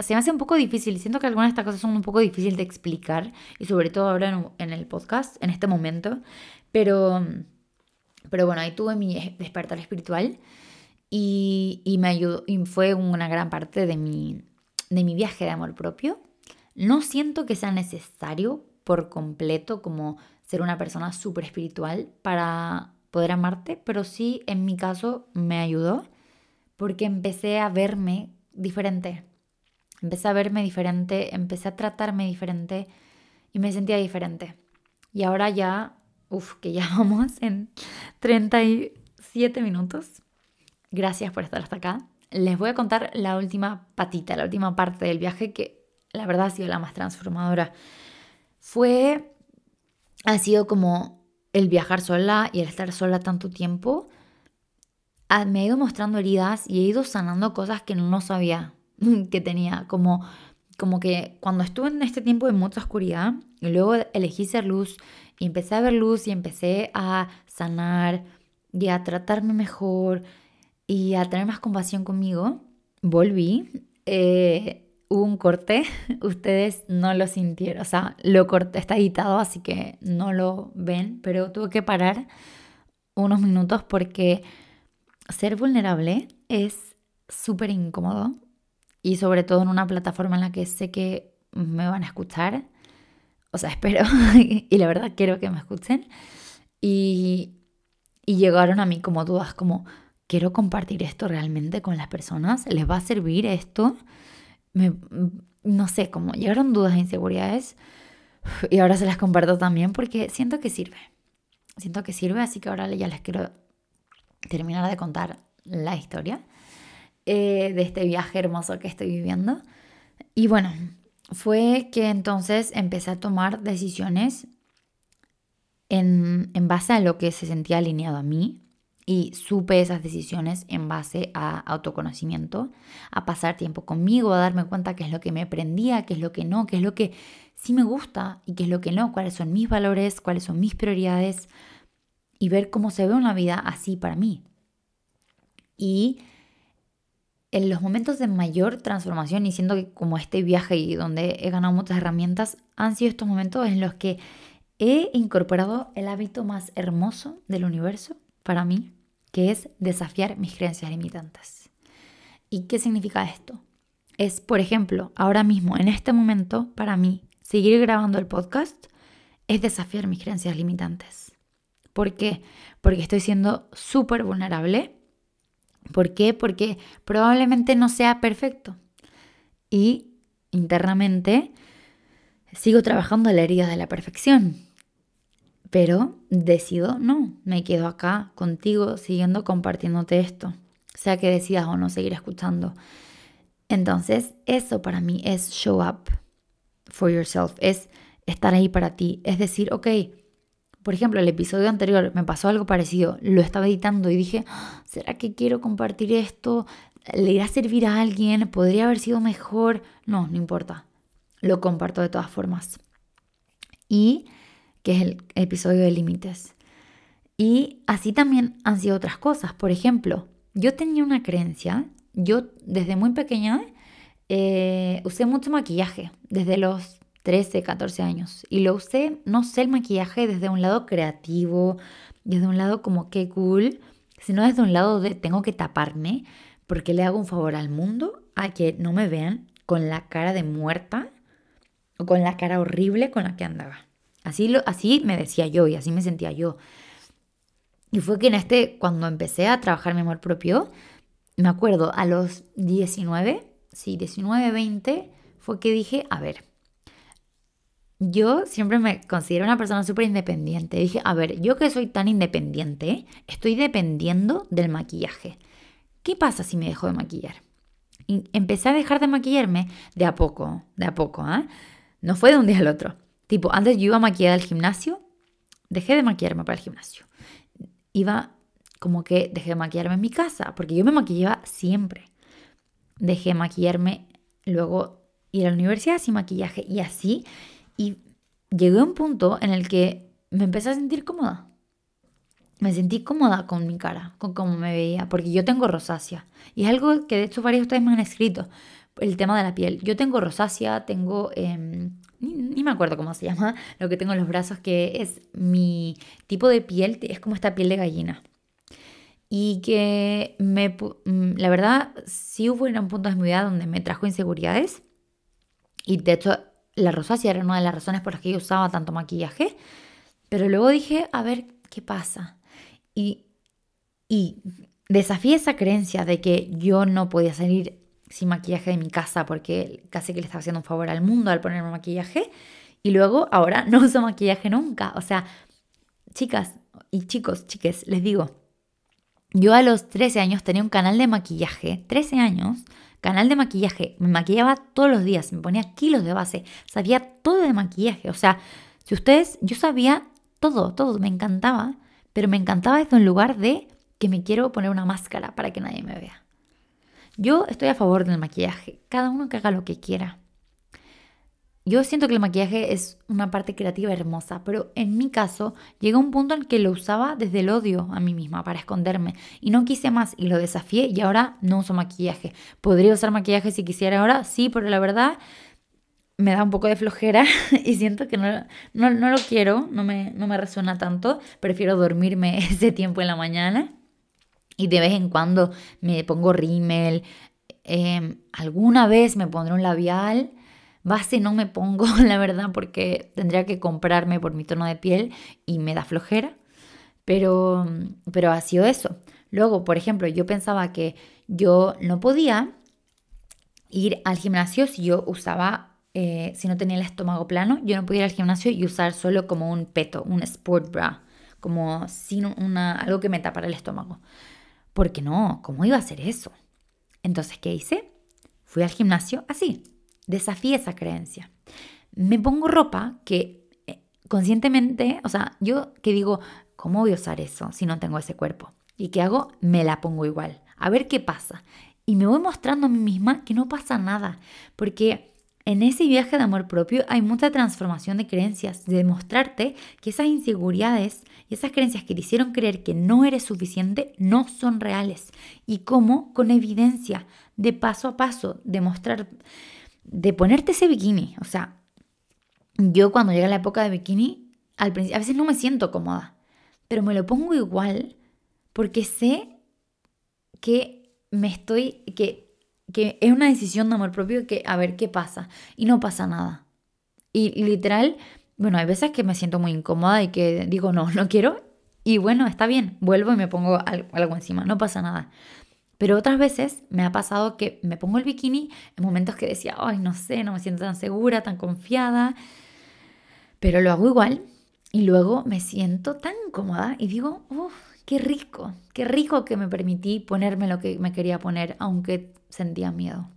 S1: se me hace un poco difícil. Siento que algunas de estas cosas son un poco difíciles de explicar y sobre todo ahora en, el podcast, en este momento. Pero, pero bueno, ahí tuve mi despertar espiritual y, y me ayudó y fue una gran parte de mi, de mi viaje de amor propio. No siento que sea necesario por completo como ser una persona súper espiritual para poder amarte, pero sí en mi caso me ayudó porque empecé a verme diferente Empecé a verme diferente, empecé a tratarme diferente y me sentía diferente. Y ahora ya, uff, que ya vamos en 37 minutos. Gracias por estar hasta acá. Les voy a contar la última patita, la última parte del viaje que la verdad ha sido la más transformadora. Fue, ha sido como el viajar sola y el estar sola tanto tiempo. Ah, me ha ido mostrando heridas y he ido sanando cosas que no sabía que tenía, como, como que cuando estuve en este tiempo de mucha oscuridad y luego elegí ser luz y empecé a ver luz y empecé a sanar y a tratarme mejor y a tener más compasión conmigo, volví. Eh, hubo un corte, ustedes no lo sintieron, o sea, lo corté, está editado, así que no lo ven, pero tuve que parar unos minutos porque ser vulnerable es súper incómodo y sobre todo en una plataforma en la que sé que me van a escuchar. O sea, espero y la verdad quiero que me escuchen. Y, y llegaron a mí como dudas, como, ¿quiero compartir esto realmente con las personas? ¿Les va a servir esto? Me, no sé, como llegaron dudas e inseguridades. Y ahora se las comparto también porque siento que sirve. Siento que sirve, así que ahora ya les quiero terminar de contar la historia. Eh, de este viaje hermoso que estoy viviendo. Y bueno, fue que entonces empecé a tomar decisiones en, en base a lo que se sentía alineado a mí y supe esas decisiones en base a autoconocimiento, a pasar tiempo conmigo, a darme cuenta qué es lo que me prendía, qué es lo que no, qué es lo que sí me gusta y qué es lo que no, cuáles son mis valores, cuáles son mis prioridades y ver cómo se ve una vida así para mí. Y en los momentos de mayor transformación y siento que como este viaje y donde he ganado muchas herramientas, han sido estos momentos en los que he incorporado el hábito más hermoso del universo para mí, que es desafiar mis creencias limitantes. ¿Y qué significa esto? Es, por ejemplo, ahora mismo, en este momento, para mí, seguir grabando el podcast es desafiar mis creencias limitantes. ¿Por qué? Porque estoy siendo súper vulnerable ¿Por qué? Porque probablemente no sea perfecto. Y internamente sigo trabajando la herida de la perfección. Pero decido, no, me quedo acá contigo siguiendo compartiéndote esto. sea que decidas o no seguir escuchando. Entonces, eso para mí es show up for yourself, es estar ahí para ti, es decir, ok, por ejemplo, el episodio anterior me pasó algo parecido, lo estaba editando y dije, ah, ¿será que quiero compartir esto? ¿Le irá a servir a alguien? ¿Podría haber sido mejor? No, no importa, lo comparto de todas formas. Y que es el episodio de límites. Y así también han sido otras cosas. Por ejemplo, yo tenía una creencia, yo desde muy pequeña eh, usé mucho maquillaje, desde los 13, 14 años. Y lo usé, no sé, el maquillaje desde un lado creativo, desde un lado como que cool, sino desde un lado de tengo que taparme porque le hago un favor al mundo a que no me vean con la cara de muerta o con la cara horrible con la que andaba. Así, lo, así me decía yo y así me sentía yo. Y fue que en este, cuando empecé a trabajar mi amor propio, me acuerdo a los 19, sí, 19, 20, fue que dije, a ver, yo siempre me considero una persona súper independiente. Dije, a ver, yo que soy tan independiente, estoy dependiendo del maquillaje. ¿Qué pasa si me dejo de maquillar? Y empecé a dejar de maquillarme de a poco, de a poco, ¿ah? No fue de un día al otro. Tipo, antes yo iba a maquillar al gimnasio, dejé de maquillarme para el gimnasio iba como que dejé de maquillarme en mi casa, porque yo me maquillaba siempre. Dejé de maquillarme, luego ir a la universidad sin maquillaje y así. Y llegué a un punto en el que me empecé a sentir cómoda. Me sentí cómoda con mi cara, con cómo me veía, porque yo tengo rosácea. Y es algo que de hecho varios de ustedes me han escrito, el tema de la piel. Yo tengo rosácea, tengo em, ni, me acuerdo cómo se llama, lo que tengo en los brazos, que es mi tipo de piel, es como esta piel de gallina. Y que me, mm, la verdad, sí hubo un punto de mi vida donde me trajo inseguridades. Y de hecho, la rosácea era una de las razones por las que yo usaba tanto maquillaje. Pero luego dije, a ver, ¿qué pasa? Y, y desafié esa creencia de que yo no podía salir sin maquillaje de mi casa porque casi que le estaba haciendo un favor al mundo al ponerme maquillaje. Y luego ahora no uso maquillaje nunca. O sea, chicas y chicos, chiques, les digo, yo a los 13 años tenía un canal de maquillaje, 13 años, canal de maquillaje, me maquillaba todos los días, me ponía kilos de base, sabía todo de maquillaje, o sea, si ustedes, yo sabía todo, todo, me encantaba, pero me encantaba desde un lugar de que me quiero poner una máscara para que nadie me vea. Yo estoy a favor del maquillaje, cada uno que haga lo que quiera. Yo siento que el maquillaje es una parte creativa hermosa, pero en mi caso llegó un punto en que lo usaba desde el odio a mí misma para esconderme y no quise más y lo desafié y ahora no uso maquillaje. ¿Podría usar maquillaje si quisiera ahora? Sí, pero la verdad me da un poco de flojera y siento que no, no, lo quiero, no me, no me resuena tanto. Prefiero dormirme ese tiempo en la mañana y de vez en cuando me pongo rímel. Em, alguna vez me pondré un labial. Base no me pongo, la verdad, porque tendría que comprarme por mi tono de piel y me da flojera. Pero, pero ha sido eso. Luego, por ejemplo, yo pensaba que yo no podía ir al gimnasio si yo usaba, eh, si no tenía el estómago plano, yo no podía ir al gimnasio y usar solo como un peto, un sport bra, como sin una, algo que me tapara el estómago. Porque no, ¿cómo iba a hacer eso? Entonces, ¿qué hice? Fui al gimnasio así, desafié esa creencia. Me pongo ropa que eh, conscientemente, o sea, yo que digo, ¿cómo voy a usar eso si no tengo ese cuerpo? ¿Y qué hago? Me la pongo igual. A ver qué pasa. Y me voy mostrando a mí misma que no pasa nada, porque en ese viaje de amor propio hay mucha transformación de creencias, de demostrarte que esas inseguridades y esas creencias que te hicieron creer que no eres suficiente no son reales. Y cómo con evidencia, de paso a paso, demostrar, de ponerte ese bikini. O sea, yo cuando llega la época de bikini, al principio, a veces no me siento cómoda, pero me lo pongo igual porque sé que me estoy, que que es una decisión de amor propio que a ver qué pasa y no pasa nada. Y, literal, bueno, hay veces que me siento muy incómoda y que digo, no, no quiero. Y bueno, está bien, vuelvo y me pongo algo encima, no pasa nada. Pero otras veces me ha pasado que me pongo el bikini en momentos que decía, ay, no sé, no me siento tan segura, tan confiada. Pero lo hago igual y luego me siento tan cómoda y digo, uff, qué rico, qué rico que me permití ponerme lo que me quería poner, aunque sentía miedo.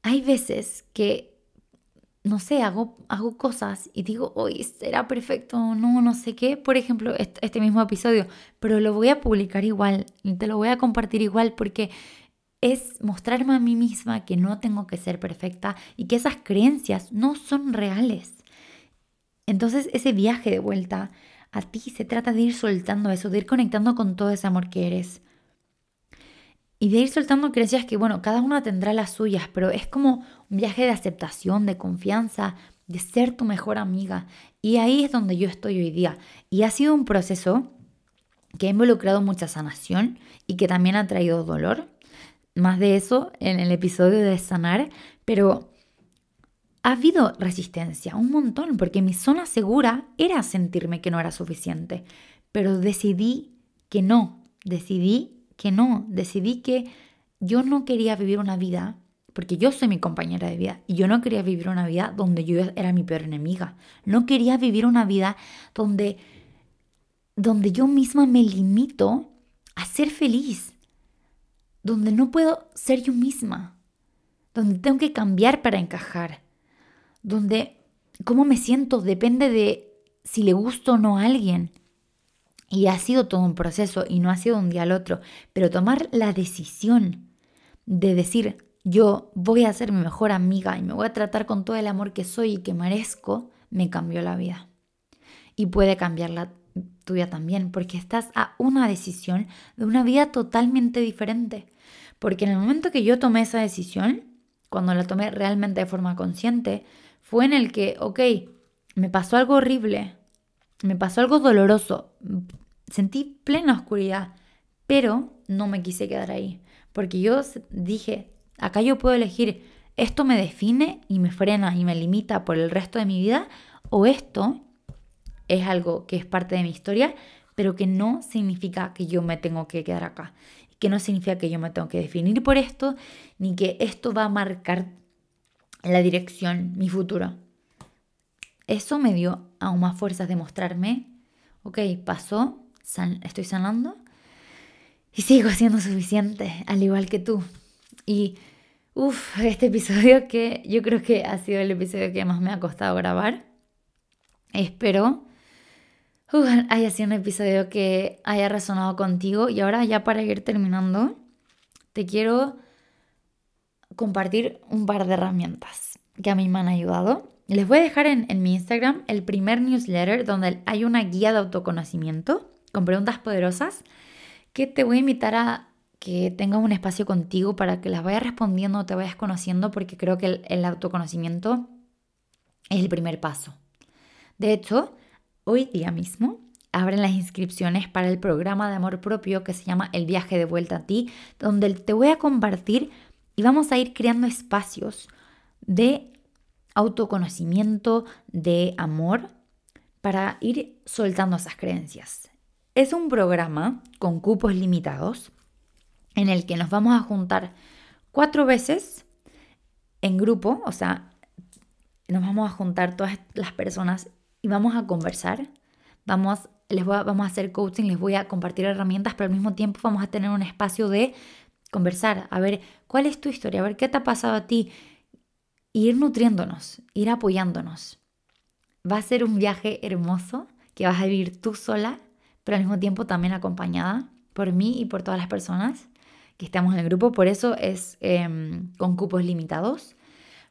S1: Hay veces que, no sé, hago, hago cosas y digo, hoy será perfecto, no, no sé qué. Por ejemplo, este mismo episodio, pero lo voy a publicar igual, te lo voy a compartir igual porque es mostrarme a mí misma que no tengo que ser perfecta y que esas creencias no son reales. Entonces ese viaje de vuelta a ti se trata de ir soltando eso, de ir conectando con todo ese amor que eres. Y de ir soltando creencias que, bueno, cada una tendrá las suyas, pero es como un viaje de aceptación, de confianza, de ser tu mejor amiga. Y ahí es donde yo estoy hoy día. Y ha sido un proceso que ha involucrado mucha sanación y que también ha traído dolor. Más de eso en el episodio de sanar, pero ha habido resistencia, un montón, porque mi zona segura era sentirme que no era suficiente, pero decidí que no, decidí que no, decidí que yo no quería vivir una vida, porque yo soy mi compañera de vida, y yo no quería vivir una vida donde yo era mi peor enemiga, no quería vivir una vida donde, donde yo misma me limito a ser feliz, donde no puedo ser yo misma, donde tengo que cambiar para encajar donde cómo me siento depende de si le gusto o no a alguien. Y ha sido todo un proceso y no ha sido un día al otro, pero tomar la decisión de decir, yo voy a ser mi mejor amiga y me voy a tratar con todo el amor que soy y que merezco, me cambió la vida. Y puede cambiar la tuya también, porque estás a una decisión de una vida totalmente diferente. Porque en el momento que yo tomé esa decisión, cuando la tomé realmente de forma consciente, fue en el que, ok, me pasó algo horrible, me pasó algo doloroso, sentí plena oscuridad, pero no me quise quedar ahí, porque yo dije, acá yo puedo elegir, esto me define y me frena y me limita por el resto de mi vida, o esto es algo que es parte de mi historia, pero que no significa que yo me tengo que quedar acá, que no significa que yo me tengo que definir por esto, ni que esto va a marcar la dirección, mi futuro. Eso me dio aún más fuerzas de mostrarme, ok, pasó, estoy sanando y sigo siendo suficiente, al igual que tú. Y, uff, este episodio que yo creo que ha sido el episodio que más me ha costado grabar. Espero haya sido un episodio que haya resonado contigo. Y ahora ya para ir terminando, te quiero compartir un par de herramientas que a mí me han ayudado. Les voy a dejar en, mi Instagram el primer newsletter donde hay una guía de autoconocimiento con preguntas poderosas que te voy a invitar a que tengas un espacio contigo para que las vayas respondiendo, te vayas conociendo, porque creo que el, el autoconocimiento es el primer paso. De hecho, hoy día mismo abren las inscripciones para el programa de amor propio que se llama El viaje de vuelta a ti, donde te voy a compartir y vamos a ir creando espacios de autoconocimiento, de amor, para ir soltando esas creencias. Es un programa con cupos limitados en el que nos vamos a juntar cuatro veces en grupo, o sea, nos vamos a juntar todas las personas y vamos a conversar, vamos, les vamos a hacer coaching, les voy a compartir herramientas, pero al mismo tiempo vamos a tener un espacio de conversar, a ver cuál es tu historia, a ver qué te ha pasado a ti, ir nutriéndonos, ir apoyándonos. Va a ser un viaje hermoso que vas a vivir tú sola, pero al mismo tiempo también acompañada por mí y por todas las personas que estamos en el grupo. Por eso es em, con cupos limitados.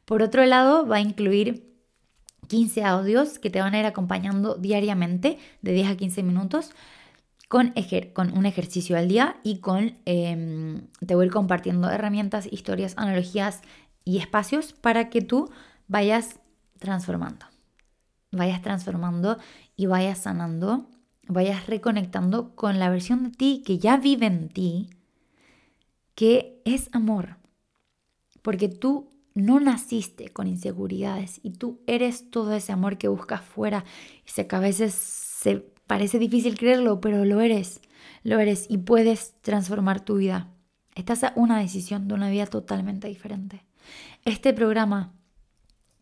S1: Por otro lado, va a incluir 15 audios que te van a ir acompañando diariamente de 10 a 15 minutos con, con un ejercicio al día y con, em, te voy a ir compartiendo herramientas, historias, analogías y espacios para que tú vayas transformando. Vayas transformando y vayas sanando, vayas reconectando con la versión de ti que ya vive en ti, que es amor. Porque tú no naciste con inseguridades y tú eres todo ese amor que buscas fuera y sé que a veces se Parece difícil creerlo, pero lo eres. Lo eres y puedes transformar tu vida. Estás a una decisión de una vida totalmente diferente. Este programa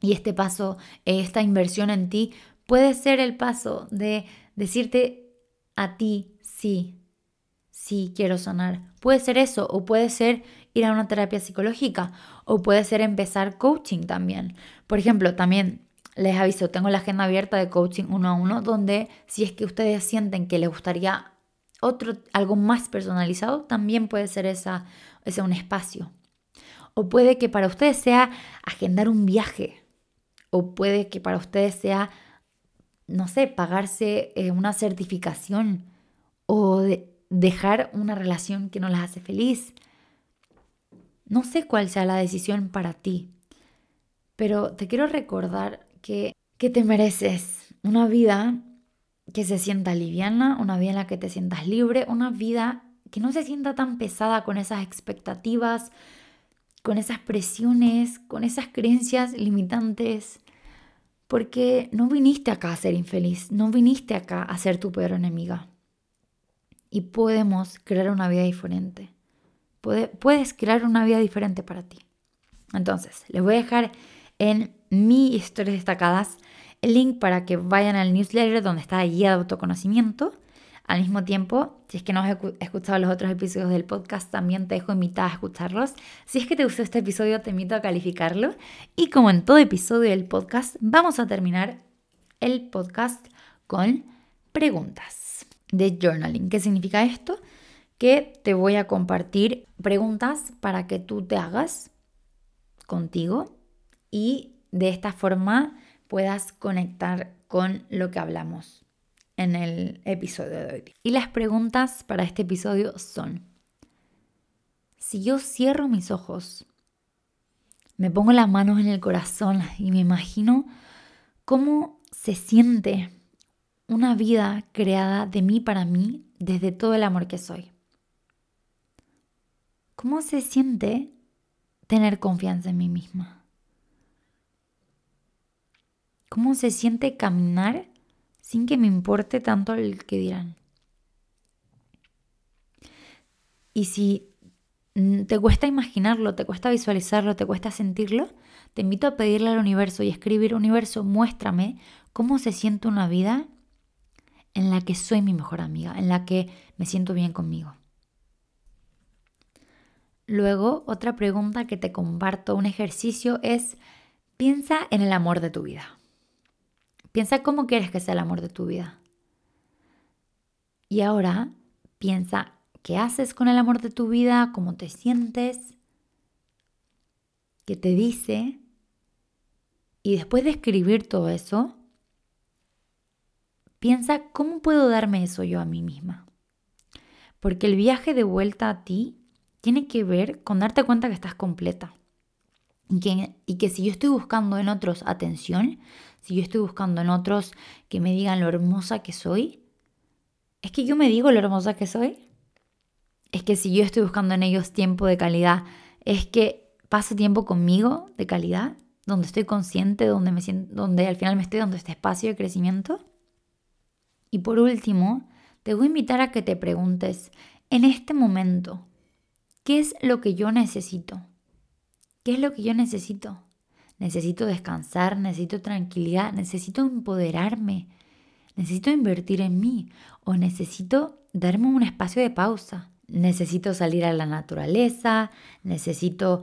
S1: y este paso, esta inversión en ti, puede ser el paso de decirte, a ti, sí, sí quiero sanar. Puede ser eso, o puede ser ir a una terapia psicológica, o puede ser empezar coaching también. Por ejemplo, también les aviso, tengo la agenda abierta de coaching uno a uno, donde si es que ustedes sienten que les gustaría otro, algo más personalizado, también puede ser esa, ese un espacio. O puede que para ustedes sea agendar un viaje. O puede que para ustedes sea, no sé, pagarse eh, una certificación. O dejar una relación que no las hace feliz. No sé cuál sea la decisión para ti. Pero te quiero recordar que, que te mereces una vida que se sienta liviana, una vida en la que te sientas libre, una vida que no se sienta tan pesada con esas expectativas, con esas presiones, con esas creencias limitantes, porque no viniste acá a ser infeliz, no viniste acá a ser tu peor enemiga. Y podemos crear una vida diferente. puedes crear una vida diferente para ti. Entonces, les voy a dejar en mi historias destacadas el link para que vayan al newsletter donde está la guía de autoconocimiento al mismo tiempo, si es que no has escuchado los otros episodios del podcast, también te dejo invitada a escucharlos. Si es que te gustó este episodio, te invito a calificarlo. Y como en todo episodio del podcast, vamos a terminar el podcast con preguntas de journaling. ¿Qué significa esto? Que te voy a compartir preguntas para que tú te hagas contigo y de esta forma puedas conectar con lo que hablamos en el episodio de hoy. Y las preguntas para este episodio son, si yo cierro mis ojos, me pongo las manos en el corazón y me imagino cómo se siente una vida creada de mí para mí desde todo el amor que soy. ¿Cómo se siente tener confianza en mí misma? ¿Cómo se siente caminar sin que me importe tanto el que dirán. Y si mm, te cuesta imaginarlo, te cuesta visualizarlo, te cuesta sentirlo, te invito a pedirle al universo y escribir, universo, muéstrame cómo se siente una vida en la que soy mi mejor amiga, en la que me siento bien conmigo. Luego, otra pregunta que te comparto, un ejercicio es, piensa en el amor de tu vida. Piensa cómo quieres que sea el amor de tu vida. Y ahora piensa qué haces con el amor de tu vida, cómo te sientes, qué te dice. Y después de escribir todo eso, piensa cómo puedo darme eso yo a mí misma. Porque el viaje de vuelta a ti tiene que ver con darte cuenta que estás completa. Y que, y que si yo estoy buscando en otros atención, si yo estoy buscando en otros que me digan lo hermosa que soy, es que yo me digo lo hermosa que soy. Es que si yo estoy buscando en ellos tiempo de calidad, es que paso tiempo conmigo de calidad, donde estoy consciente, donde, donde al final me estoy dando este espacio de crecimiento. Y por último, te voy a invitar a que te preguntes, en este momento, ¿qué es lo que yo necesito? ¿Qué es lo que yo necesito? Necesito descansar, necesito tranquilidad, necesito empoderarme, necesito invertir en mí o necesito darme un espacio de pausa. Necesito salir a la naturaleza, necesito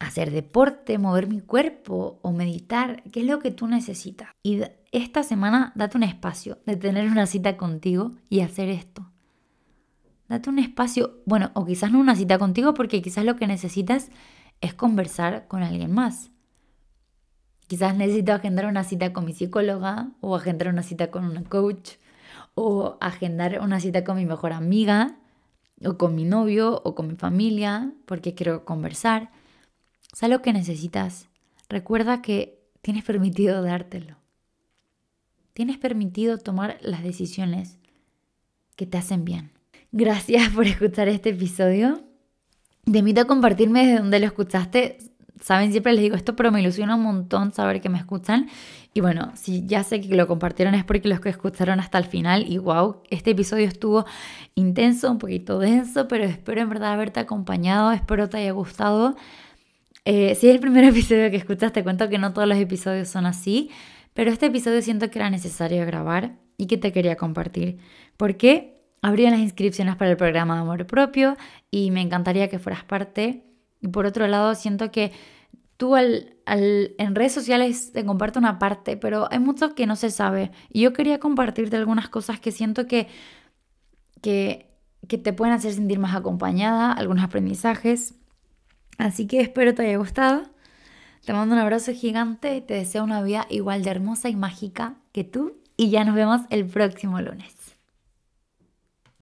S1: hacer deporte, mover mi cuerpo o meditar, ¿qué es lo que tú necesitas? Y esta semana date un espacio de tener una cita contigo y hacer esto. Date un espacio, bueno, o quizás no una cita contigo porque quizás lo que necesitas es conversar con alguien más. Quizás necesito agendar una cita con mi psicóloga o agendar una cita con una coach o agendar una cita con mi mejor amiga o con mi novio o con mi familia porque quiero conversar. ¿Sabes lo que necesitas? Recuerda que tienes permitido dártelo. Tienes permitido tomar las decisiones que te hacen bien. Gracias por escuchar este episodio. Te invito a compartirme desde donde lo escuchaste. Saben, siempre les digo esto, pero me ilusiona un montón saber que me escuchan. Y bueno, si ya sé que lo compartieron es porque los que escucharon hasta el final. Y wow, este episodio estuvo intenso, un poquito denso, pero espero en verdad haberte acompañado. Espero te haya gustado. Eh, si es el primer episodio que escuchas, te cuento que no todos los episodios son así. Pero este episodio siento que era necesario grabar. y que te quería compartir. Porque abrían las inscripciones para el programa de amor propio y me encantaría que fueras parte. Y por otro lado, siento que tú al, en redes sociales te comparto una parte, pero hay mucho que no se sabe. Y yo quería compartirte algunas cosas que siento que, que, que te pueden hacer sentir más acompañada, algunos aprendizajes. Así que espero te haya gustado. Te mando un abrazo gigante y te deseo una vida igual de hermosa y mágica que tú. Y ya nos vemos el próximo lunes.